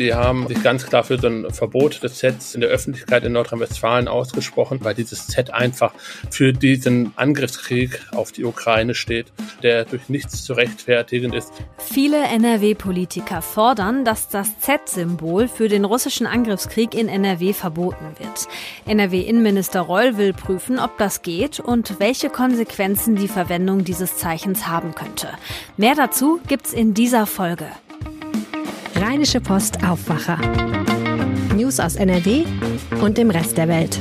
die haben sich ganz klar für so ein Verbot des Sets in der Öffentlichkeit in Nordrhein-Westfalen ausgesprochen, weil dieses Set einfach für diesen Angriffskrieg auf die Ukraine steht, der durch nichts zu rechtfertigen ist. Viele NRW-Politiker fordern, dass das Z-Symbol für den russischen Angriffskrieg in NRW verboten wird. NRW-Innenminister Reul will prüfen, ob das geht und welche Konsequenzen die Verwendung dieses Zeichens haben könnte. Mehr dazu gibt's in dieser Folge. Rheinische Post Aufwacher. News aus NRW und dem Rest der Welt.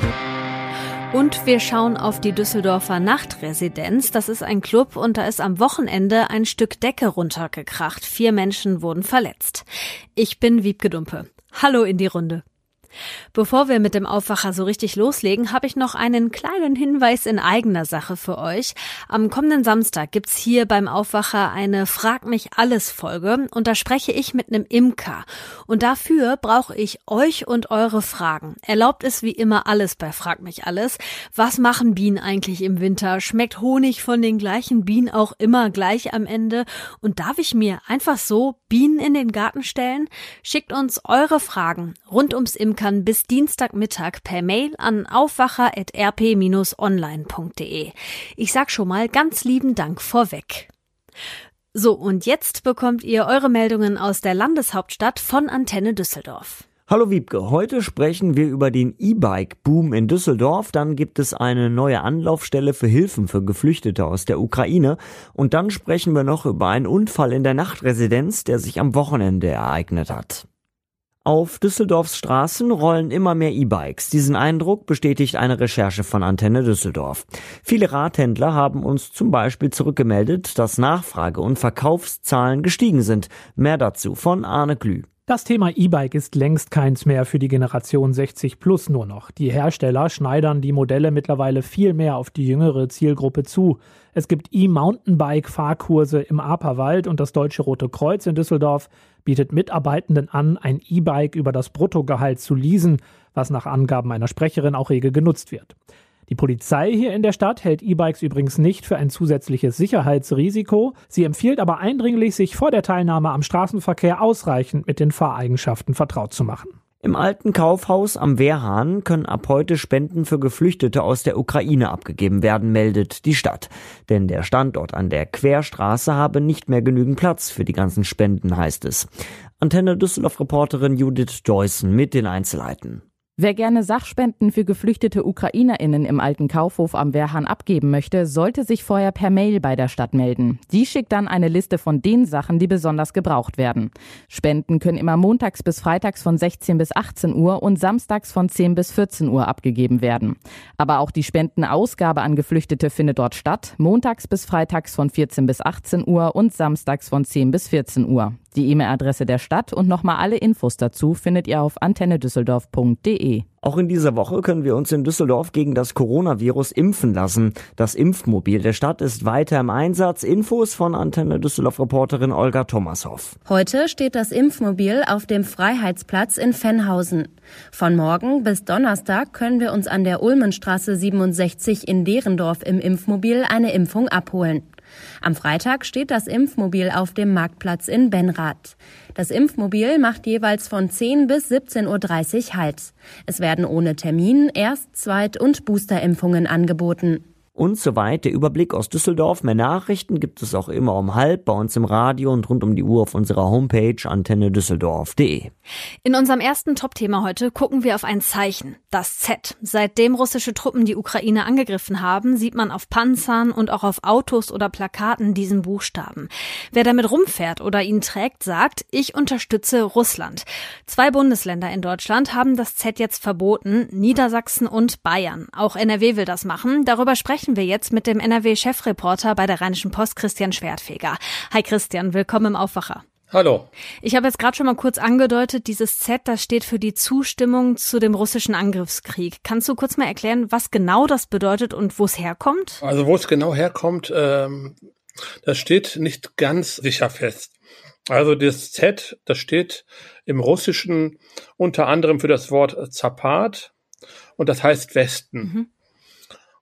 Und wir schauen auf die Düsseldorfer Nachtresidenz. Das ist ein Club und da ist am Wochenende ein Stück Decke runtergekracht. Vier Menschen wurden verletzt. Ich bin Wiebke Dumpe. Hallo in die Runde. Bevor wir mit dem Aufwacher so richtig loslegen, habe ich noch einen kleinen Hinweis in eigener Sache für euch. Am kommenden Samstag gibt's hier beim Aufwacher eine Frag mich alles Folge und da spreche ich mit einem Imker. Und dafür brauche ich euch und eure Fragen. Erlaubt es wie immer alles bei Frag mich alles. Was machen Bienen eigentlich im Winter? Schmeckt Honig von den gleichen Bienen auch immer gleich am Ende? Und darf ich mir einfach so Bienen in den Garten stellen? Schickt uns eure Fragen rund ums Imker kann bis Dienstagmittag per Mail an aufwacher.rp-online.de. Ich sag schon mal ganz lieben Dank vorweg. So, und jetzt bekommt ihr eure Meldungen aus der Landeshauptstadt von Antenne Düsseldorf. Hallo Wiebke, heute sprechen wir über den E-Bike-Boom in Düsseldorf. Dann gibt es eine neue Anlaufstelle für Hilfen für Geflüchtete aus der Ukraine. Und dann sprechen wir noch über einen Unfall in der Nachtresidenz, der sich am Wochenende ereignet hat. Auf Düsseldorfs Straßen rollen immer mehr E-Bikes. Diesen Eindruck bestätigt eine Recherche von Antenne Düsseldorf. Viele Radhändler haben uns zum Beispiel zurückgemeldet, dass Nachfrage und Verkaufszahlen gestiegen sind. Mehr dazu von Arne Glü. Das Thema E-Bike ist längst keins mehr für die Generation 60 plus nur noch. Die Hersteller schneidern die Modelle mittlerweile viel mehr auf die jüngere Zielgruppe zu. Es gibt E-Mountainbike-Fahrkurse im Aperwald und das Deutsche Rote Kreuz in Düsseldorf bietet Mitarbeitenden an, ein E-Bike über das Bruttogehalt zu leasen, was nach Angaben einer Sprecherin auch rege genutzt wird. Die Polizei hier in der Stadt hält E-Bikes übrigens nicht für ein zusätzliches Sicherheitsrisiko. Sie empfiehlt aber eindringlich, sich vor der Teilnahme am Straßenverkehr ausreichend mit den Fahreigenschaften vertraut zu machen. Im alten Kaufhaus am Wehrhahn können ab heute Spenden für Geflüchtete aus der Ukraine abgegeben werden, meldet die Stadt. Denn der Standort an der Querstraße habe nicht mehr genügend Platz für die ganzen Spenden, heißt es. Antenne Düsseldorf-Reporterin Judith Deussen mit den Einzelheiten. Wer gerne Sachspenden für geflüchtete UkrainerInnen im alten Kaufhof am Wehrhahn abgeben möchte, sollte sich vorher per Mail bei der Stadt melden. Die schickt dann eine Liste von den Sachen, die besonders gebraucht werden. Spenden können immer montags bis freitags von 16 bis 18 Uhr und samstags von 10 bis 14 Uhr abgegeben werden. Aber auch die Spendenausgabe an Geflüchtete findet dort statt, montags bis freitags von 14 bis 18 Uhr und samstags von 10 bis 14 Uhr. Die E-Mail-Adresse der Stadt und nochmal alle Infos dazu findet ihr auf antennedüsseldorf.de. Auch in dieser Woche können wir uns in Düsseldorf gegen das Coronavirus impfen lassen. Das Impfmobil der Stadt ist weiter im Einsatz. Infos von Antenne Düsseldorf Reporterin Olga Thomashoff. Heute steht das Impfmobil auf dem Freiheitsplatz in Fennhausen. Von morgen bis Donnerstag können wir uns an der Ulmenstraße 67 in Derendorf im Impfmobil eine Impfung abholen. Am Freitag steht das Impfmobil auf dem Marktplatz in Benrath. Das Impfmobil macht jeweils von 10 bis 17.30 Uhr Halt. Es werden ohne Termin Erst-, Zweit- und Boosterimpfungen angeboten und soweit der Überblick aus Düsseldorf. Mehr Nachrichten gibt es auch immer um halb bei uns im Radio und rund um die Uhr auf unserer Homepage antennedüsseldorf.de. In unserem ersten Top-Thema heute gucken wir auf ein Zeichen, das Z. Seitdem russische Truppen die Ukraine angegriffen haben, sieht man auf Panzern und auch auf Autos oder Plakaten diesen Buchstaben. Wer damit rumfährt oder ihn trägt, sagt, ich unterstütze Russland. Zwei Bundesländer in Deutschland haben das Z jetzt verboten, Niedersachsen und Bayern. Auch NRW will das machen. Darüber sprechen sprechen wir jetzt mit dem NRW-Chefreporter bei der Rheinischen Post, Christian Schwertfeger. Hi Christian, willkommen im Aufwacher. Hallo. Ich habe jetzt gerade schon mal kurz angedeutet, dieses Z, das steht für die Zustimmung zu dem russischen Angriffskrieg. Kannst du kurz mal erklären, was genau das bedeutet und wo es herkommt? Also wo es genau herkommt, ähm, das steht nicht ganz sicher fest. Also das Z, das steht im Russischen unter anderem für das Wort Zapat und das heißt Westen. Mhm.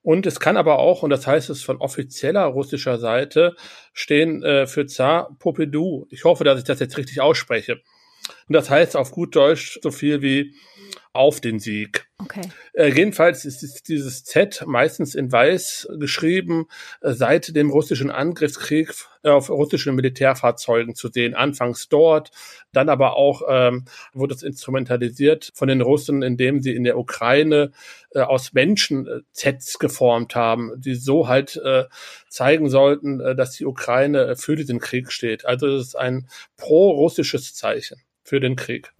Und es kann aber auch, und das heißt es von offizieller russischer Seite, stehen äh, für Zar Popedou. Ich hoffe, dass ich das jetzt richtig ausspreche. Und das heißt auf gut Deutsch so viel wie auf den Sieg. Okay. Äh, jedenfalls ist dieses Z meistens in weiß geschrieben, äh, seit dem russischen Angriffskrieg äh, auf russischen Militärfahrzeugen zu sehen. Anfangs dort, dann aber auch ähm, wurde es instrumentalisiert von den Russen, indem sie in der Ukraine äh, aus Menschen äh, Zs geformt haben, die so halt äh, zeigen sollten, dass die Ukraine für diesen Krieg steht. Also es ist ein pro-russisches Zeichen für den Krieg.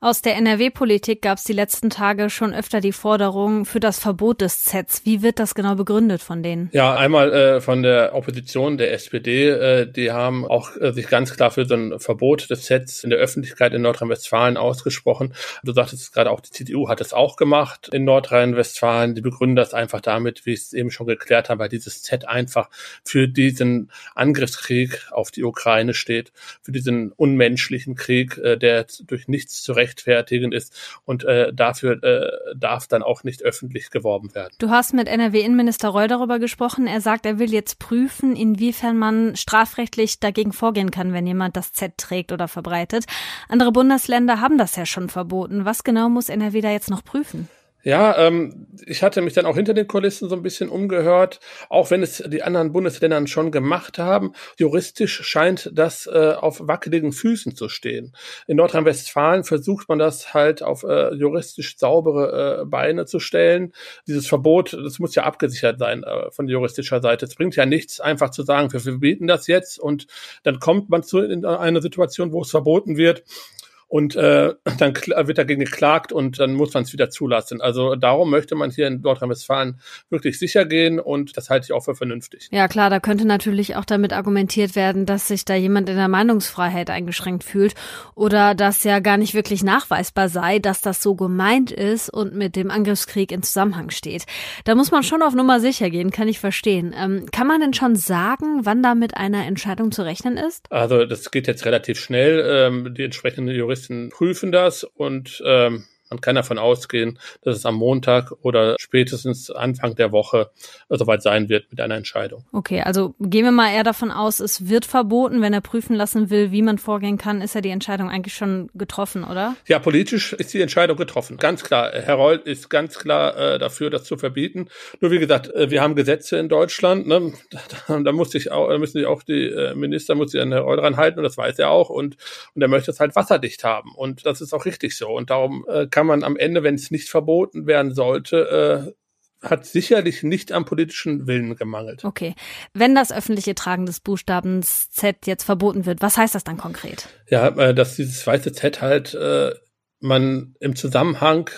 Aus der NRW-Politik gab es die letzten Tage schon öfter die Forderung für das Verbot des Zs. Wie wird das genau begründet von denen? Ja, einmal äh, von der Opposition der SPD. Äh, die haben auch äh, sich ganz klar für so ein Verbot des Zs in der Öffentlichkeit in Nordrhein-Westfalen ausgesprochen. Du sagtest gerade auch, die CDU hat es auch gemacht in Nordrhein-Westfalen. Die begründen das einfach damit, wie ich es eben schon geklärt habe, weil dieses Z einfach für diesen Angriffskrieg auf die Ukraine steht, für diesen unmenschlichen Krieg, äh, der durch nichts zu rechtfertigen ist und äh, dafür äh, darf dann auch nicht öffentlich geworben werden. Du hast mit NRW-Innenminister Reul darüber gesprochen. Er sagt, er will jetzt prüfen, inwiefern man strafrechtlich dagegen vorgehen kann, wenn jemand das Z trägt oder verbreitet. Andere Bundesländer haben das ja schon verboten. Was genau muss NRW da jetzt noch prüfen? Ja, ähm, ich hatte mich dann auch hinter den Kulissen so ein bisschen umgehört, auch wenn es die anderen Bundesländer schon gemacht haben. Juristisch scheint das äh, auf wackeligen Füßen zu stehen. In Nordrhein-Westfalen versucht man das halt auf äh, juristisch saubere äh, Beine zu stellen. Dieses Verbot, das muss ja abgesichert sein äh, von juristischer Seite. Es bringt ja nichts, einfach zu sagen, wir verbieten das jetzt und dann kommt man zu in einer Situation, wo es verboten wird und äh, dann wird dagegen geklagt und dann muss man es wieder zulassen. Also darum möchte man hier in Nordrhein-Westfalen wirklich sicher gehen und das halte ich auch für vernünftig. Ja klar, da könnte natürlich auch damit argumentiert werden, dass sich da jemand in der Meinungsfreiheit eingeschränkt fühlt oder dass ja gar nicht wirklich nachweisbar sei, dass das so gemeint ist und mit dem Angriffskrieg in Zusammenhang steht. Da muss man schon auf Nummer sicher gehen, kann ich verstehen. Ähm, kann man denn schon sagen, wann da mit einer Entscheidung zu rechnen ist? Also das geht jetzt relativ schnell. Ähm, die entsprechenden Juristen Juristen prüfen das und ähm, man kann davon ausgehen, dass es am Montag oder spätestens Anfang der Woche soweit sein wird mit einer Entscheidung. Okay, also gehen wir mal eher davon aus, es wird verboten. Wenn er prüfen lassen will, wie man vorgehen kann, ist ja die Entscheidung eigentlich schon getroffen, oder? Ja, politisch ist die Entscheidung getroffen. Ganz klar. Herr Reul ist ganz klar äh, dafür, das zu verbieten. Nur wie gesagt, äh, wir haben Gesetze in Deutschland. Ne? Da, da muss sich auch, da müssen sich auch die äh, Minister muss sich an Herr Reul dran halten und das weiß er auch. Und, und er möchte es halt wasserdicht haben. Und das ist auch richtig so. Und darum äh, kann man am Ende, wenn es nicht verboten werden sollte, äh, hat sicherlich nicht am politischen Willen gemangelt. Okay. Wenn das öffentliche Tragen des Buchstabens Z jetzt verboten wird, was heißt das dann konkret? Ja, äh, dass dieses weiße Z halt äh, man im Zusammenhang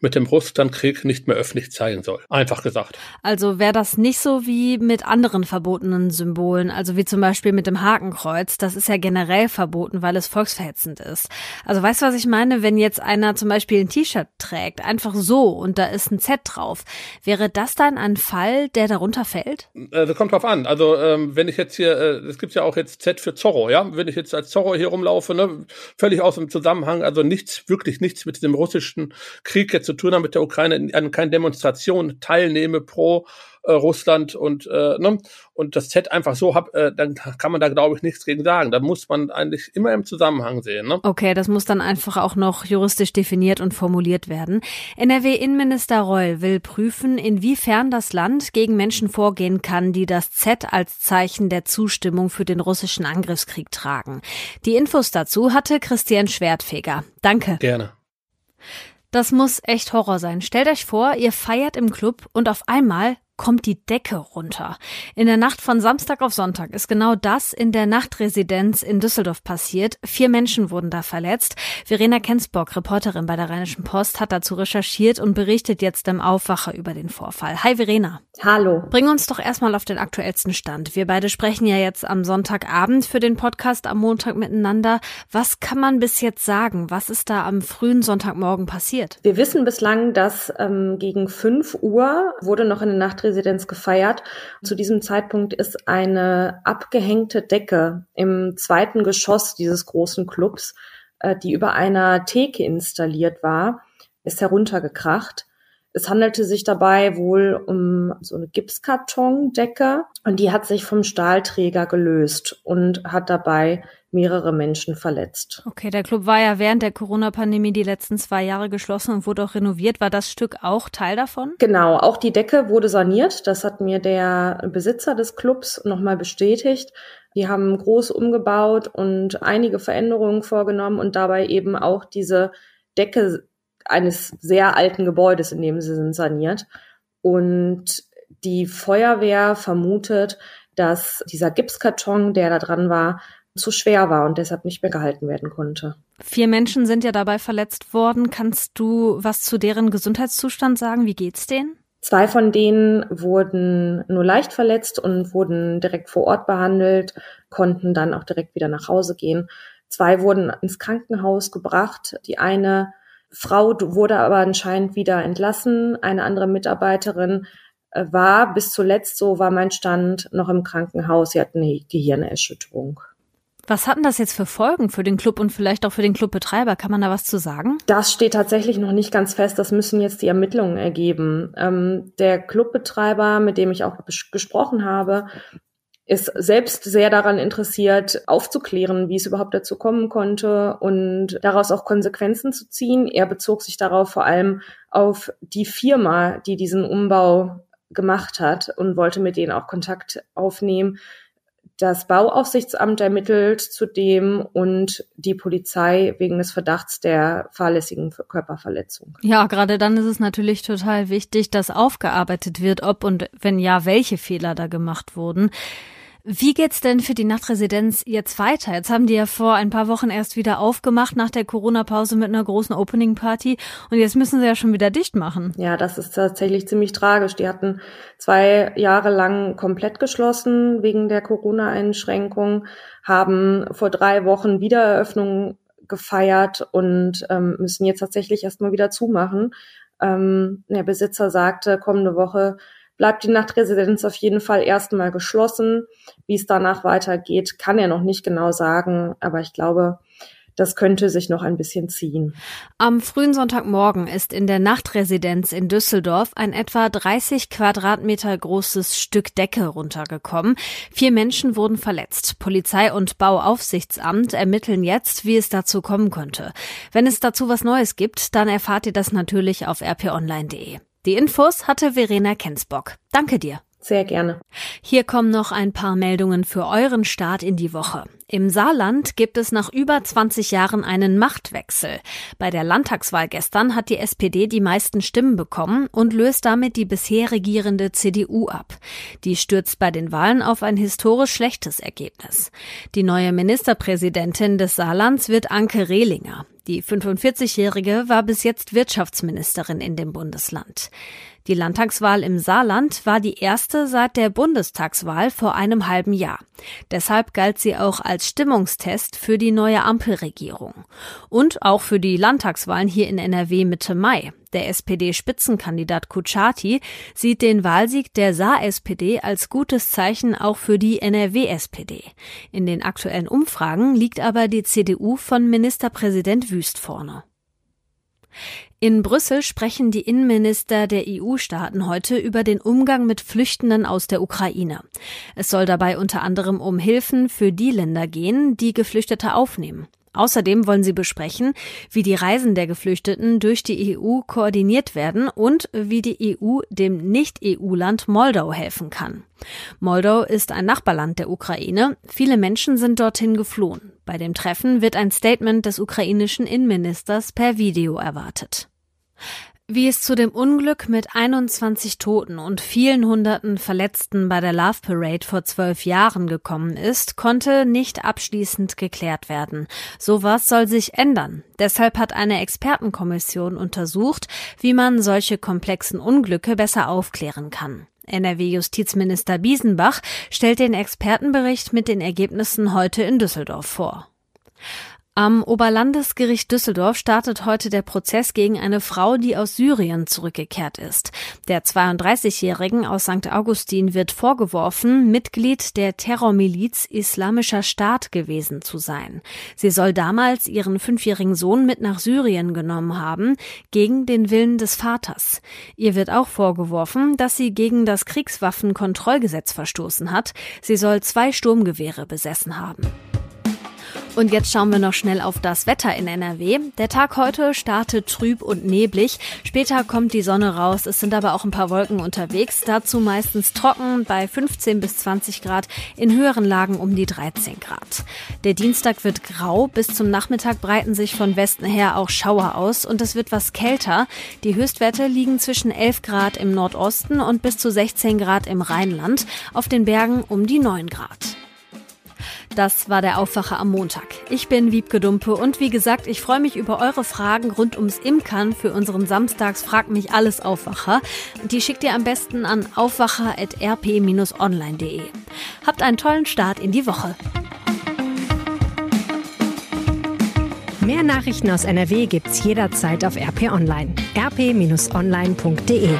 mit dem Russlandkrieg nicht mehr öffentlich zeigen soll. Einfach gesagt. Also wäre das nicht so wie mit anderen verbotenen Symbolen, also wie zum Beispiel mit dem Hakenkreuz. Das ist ja generell verboten, weil es volksverhetzend ist. Also weißt du, was ich meine? Wenn jetzt einer zum Beispiel ein T-Shirt trägt, einfach so und da ist ein Z drauf, wäre das dann ein Fall, der darunter fällt? Das kommt drauf an. Also ähm, wenn ich jetzt hier, äh, es gibt ja auch jetzt Z für Zorro, ja? Wenn ich jetzt als Zorro hier rumlaufe, ne, völlig aus dem Zusammenhang, also nichts wirklich wirklich nichts mit dem russischen Krieg jetzt zu tun haben, mit der Ukraine, an keinen Demonstrationen teilnehme pro äh, Russland und äh, ne, und das Z einfach so hab, äh, dann kann man da glaube ich nichts gegen sagen. Da muss man eigentlich immer im Zusammenhang sehen. Ne? Okay, das muss dann einfach auch noch juristisch definiert und formuliert werden. NRW-Innenminister Reul will prüfen, inwiefern das Land gegen Menschen vorgehen kann, die das Z als Zeichen der Zustimmung für den russischen Angriffskrieg tragen. Die Infos dazu hatte Christian Schwertfeger. Danke. Gerne. Das muss echt Horror sein. Stellt euch vor, ihr feiert im Club und auf einmal kommt die Decke runter. In der Nacht von Samstag auf Sonntag ist genau das in der Nachtresidenz in Düsseldorf passiert. Vier Menschen wurden da verletzt. Verena Kensbock, Reporterin bei der Rheinischen Post, hat dazu recherchiert und berichtet jetzt im Aufwacher über den Vorfall. Hi Verena. Hallo. Bring uns doch erstmal auf den aktuellsten Stand. Wir beide sprechen ja jetzt am Sonntagabend für den Podcast am Montag miteinander. Was kann man bis jetzt sagen? Was ist da am frühen Sonntagmorgen passiert? Wir wissen bislang, dass ähm, gegen 5 Uhr wurde noch in der Nachtresidenz Staatspräsidents gefeiert. Zu diesem Zeitpunkt ist eine abgehängte Decke im zweiten Geschoss dieses großen Clubs, äh, die über einer Theke installiert war, ist heruntergekracht. Es handelte sich dabei wohl um so eine Gipskartondecke und die hat sich vom Stahlträger gelöst und hat dabei mehrere Menschen verletzt. Okay, der Club war ja während der Corona-Pandemie die letzten zwei Jahre geschlossen und wurde auch renoviert. War das Stück auch Teil davon? Genau, auch die Decke wurde saniert. Das hat mir der Besitzer des Clubs nochmal bestätigt. Die haben groß umgebaut und einige Veränderungen vorgenommen und dabei eben auch diese Decke eines sehr alten Gebäudes, in dem sie sind, saniert. Und die Feuerwehr vermutet, dass dieser Gipskarton, der da dran war, zu schwer war und deshalb nicht mehr gehalten werden konnte. Vier Menschen sind ja dabei verletzt worden. Kannst du was zu deren Gesundheitszustand sagen? Wie geht's denen? Zwei von denen wurden nur leicht verletzt und wurden direkt vor Ort behandelt, konnten dann auch direkt wieder nach Hause gehen. Zwei wurden ins Krankenhaus gebracht. Die eine Frau wurde aber anscheinend wieder entlassen. Eine andere Mitarbeiterin äh, war bis zuletzt, so war mein Stand, noch im Krankenhaus. Sie hat eine Gehirnerschütterung. Was hatten das jetzt für Folgen für den Club und vielleicht auch für den Clubbetreiber? Kann man da was zu sagen? Das steht tatsächlich noch nicht ganz fest. Das müssen jetzt die Ermittlungen ergeben. Ähm, der Clubbetreiber, mit dem ich auch gesprochen habe, ist selbst sehr daran interessiert, aufzuklären, wie es überhaupt dazu kommen konnte und daraus auch Konsequenzen zu ziehen. Er bezog sich darauf vor allem auf die Firma, die diesen Umbau gemacht hat und wollte mit denen auch Kontakt aufnehmen, das Bauaufsichtsamt ermittelt zudem und die Polizei wegen des Verdachts der fahrlässigen Körperverletzung. Ja, gerade dann ist es natürlich total wichtig, dass aufgearbeitet wird, ob und wenn ja, welche Fehler da gemacht wurden. Wie geht's denn für die Nachtresidenz jetzt weiter? Jetzt haben die ja vor ein paar Wochen erst wieder aufgemacht nach der Corona-Pause mit einer großen Opening-Party und jetzt müssen sie ja schon wieder dicht machen. Ja, das ist tatsächlich ziemlich tragisch. Die hatten zwei Jahre lang komplett geschlossen wegen der Corona-Einschränkung, haben vor drei Wochen Wiedereröffnung gefeiert und ähm, müssen jetzt tatsächlich erstmal wieder zumachen. Ähm, der Besitzer sagte, kommende Woche bleibt die Nachtresidenz auf jeden Fall erstmal geschlossen. Wie es danach weitergeht, kann er noch nicht genau sagen, aber ich glaube, das könnte sich noch ein bisschen ziehen. Am frühen Sonntagmorgen ist in der Nachtresidenz in Düsseldorf ein etwa 30 Quadratmeter großes Stück Decke runtergekommen. Vier Menschen wurden verletzt. Polizei und Bauaufsichtsamt ermitteln jetzt, wie es dazu kommen könnte. Wenn es dazu was Neues gibt, dann erfahrt ihr das natürlich auf rponline.de. Die Infos hatte Verena Kensbock. Danke dir. Sehr gerne. Hier kommen noch ein paar Meldungen für euren Start in die Woche. Im Saarland gibt es nach über 20 Jahren einen Machtwechsel. Bei der Landtagswahl gestern hat die SPD die meisten Stimmen bekommen und löst damit die bisher regierende CDU ab. Die stürzt bei den Wahlen auf ein historisch schlechtes Ergebnis. Die neue Ministerpräsidentin des Saarlands wird Anke Rehlinger. Die 45-Jährige war bis jetzt Wirtschaftsministerin in dem Bundesland. Die Landtagswahl im Saarland war die erste seit der Bundestagswahl vor einem halben Jahr. Deshalb galt sie auch als Stimmungstest für die neue Ampelregierung. Und auch für die Landtagswahlen hier in NRW Mitte Mai. Der SPD-Spitzenkandidat Kuchati sieht den Wahlsieg der Saar-SPD als gutes Zeichen auch für die NRW-SPD. In den aktuellen Umfragen liegt aber die CDU von Ministerpräsident Wüst vorne. In Brüssel sprechen die Innenminister der EU-Staaten heute über den Umgang mit Flüchtenden aus der Ukraine. Es soll dabei unter anderem um Hilfen für die Länder gehen, die Geflüchtete aufnehmen. Außerdem wollen sie besprechen, wie die Reisen der Geflüchteten durch die EU koordiniert werden und wie die EU dem Nicht-EU-Land Moldau helfen kann. Moldau ist ein Nachbarland der Ukraine. Viele Menschen sind dorthin geflohen. Bei dem Treffen wird ein Statement des ukrainischen Innenministers per Video erwartet. Wie es zu dem Unglück mit 21 Toten und vielen Hunderten Verletzten bei der Love Parade vor zwölf Jahren gekommen ist, konnte nicht abschließend geklärt werden. Sowas soll sich ändern. Deshalb hat eine Expertenkommission untersucht, wie man solche komplexen Unglücke besser aufklären kann. NRW-Justizminister Biesenbach stellt den Expertenbericht mit den Ergebnissen heute in Düsseldorf vor. Am Oberlandesgericht Düsseldorf startet heute der Prozess gegen eine Frau, die aus Syrien zurückgekehrt ist. Der 32-Jährigen aus St. Augustin wird vorgeworfen, Mitglied der Terrormiliz Islamischer Staat gewesen zu sein. Sie soll damals ihren fünfjährigen Sohn mit nach Syrien genommen haben, gegen den Willen des Vaters. Ihr wird auch vorgeworfen, dass sie gegen das Kriegswaffenkontrollgesetz verstoßen hat. Sie soll zwei Sturmgewehre besessen haben. Und jetzt schauen wir noch schnell auf das Wetter in NRW. Der Tag heute startet trüb und neblig. Später kommt die Sonne raus. Es sind aber auch ein paar Wolken unterwegs. Dazu meistens trocken bei 15 bis 20 Grad. In höheren Lagen um die 13 Grad. Der Dienstag wird grau. Bis zum Nachmittag breiten sich von Westen her auch Schauer aus und es wird was kälter. Die Höchstwerte liegen zwischen 11 Grad im Nordosten und bis zu 16 Grad im Rheinland. Auf den Bergen um die 9 Grad. Das war der Aufwacher am Montag. Ich bin Wiebke Dumpe und wie gesagt, ich freue mich über eure Fragen rund ums Imkern für unseren Samstags Frag mich alles Aufwacher. Die schickt ihr am besten an aufwacher.rp-online.de. Habt einen tollen Start in die Woche. Mehr Nachrichten aus NRW gibt's jederzeit auf RP Online. rp-online.de